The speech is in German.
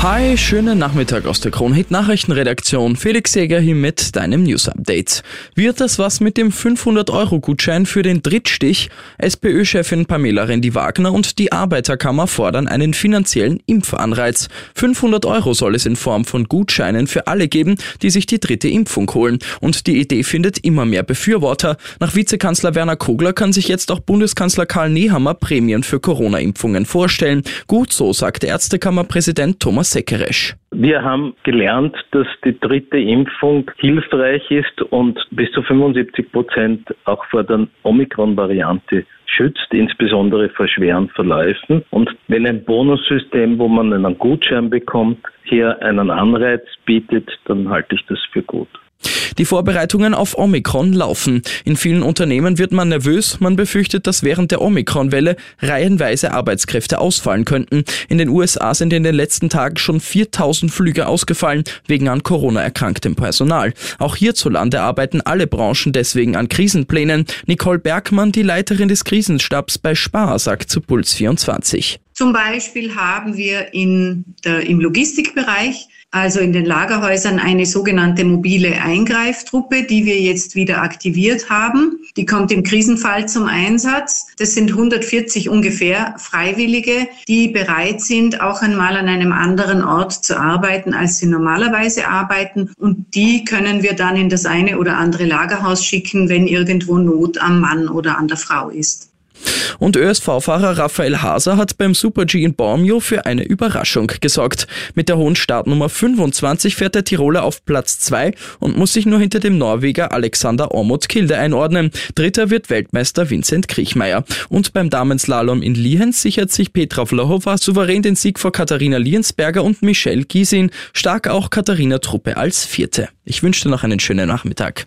Hi, schönen Nachmittag aus der Kronhit Nachrichtenredaktion. Felix Jäger hier mit deinem News Update. Wird das was mit dem 500 Euro Gutschein für den Drittstich? SPÖ-Chefin Pamela Rendi-Wagner und die Arbeiterkammer fordern einen finanziellen Impfanreiz. 500 Euro soll es in Form von Gutscheinen für alle geben, die sich die dritte Impfung holen. Und die Idee findet immer mehr Befürworter. Nach Vizekanzler Werner Kogler kann sich jetzt auch Bundeskanzler Karl Nehammer Prämien für Corona-Impfungen vorstellen. Gut so, sagte Ärztekammerpräsident Thomas Sekeresch. Wir haben gelernt, dass die dritte Impfung hilfreich ist und bis zu 75 Prozent auch vor der Omikron-Variante schützt, insbesondere vor schweren Verläufen. Und wenn ein Bonussystem, wo man einen Gutschein bekommt, hier einen Anreiz bietet, dann halte ich das für gut. Die Vorbereitungen auf Omikron laufen. In vielen Unternehmen wird man nervös. Man befürchtet, dass während der Omikron-Welle reihenweise Arbeitskräfte ausfallen könnten. In den USA sind in den letzten Tagen schon 4000 Flüge ausgefallen wegen an Corona erkranktem Personal. Auch hierzulande arbeiten alle Branchen deswegen an Krisenplänen. Nicole Bergmann, die Leiterin des Krisenstabs bei Spar, sagt zu Puls 24. Zum Beispiel haben wir in der, im Logistikbereich also in den Lagerhäusern eine sogenannte mobile Eingreiftruppe, die wir jetzt wieder aktiviert haben. Die kommt im Krisenfall zum Einsatz. Das sind 140 ungefähr Freiwillige, die bereit sind, auch einmal an einem anderen Ort zu arbeiten, als sie normalerweise arbeiten. Und die können wir dann in das eine oder andere Lagerhaus schicken, wenn irgendwo Not am Mann oder an der Frau ist. Und ÖSV-Fahrer Raphael Haser hat beim Super-G in Bormio für eine Überraschung gesorgt. Mit der hohen Startnummer 25 fährt der Tiroler auf Platz 2 und muss sich nur hinter dem Norweger Alexander Ormod Kilde einordnen. Dritter wird Weltmeister Vincent Kriechmeier. Und beim Damenslalom in Lienz sichert sich Petra Vlhova souverän den Sieg vor Katharina Liensberger und Michelle Giesin. Stark auch Katharina Truppe als Vierte. Ich wünsche dir noch einen schönen Nachmittag.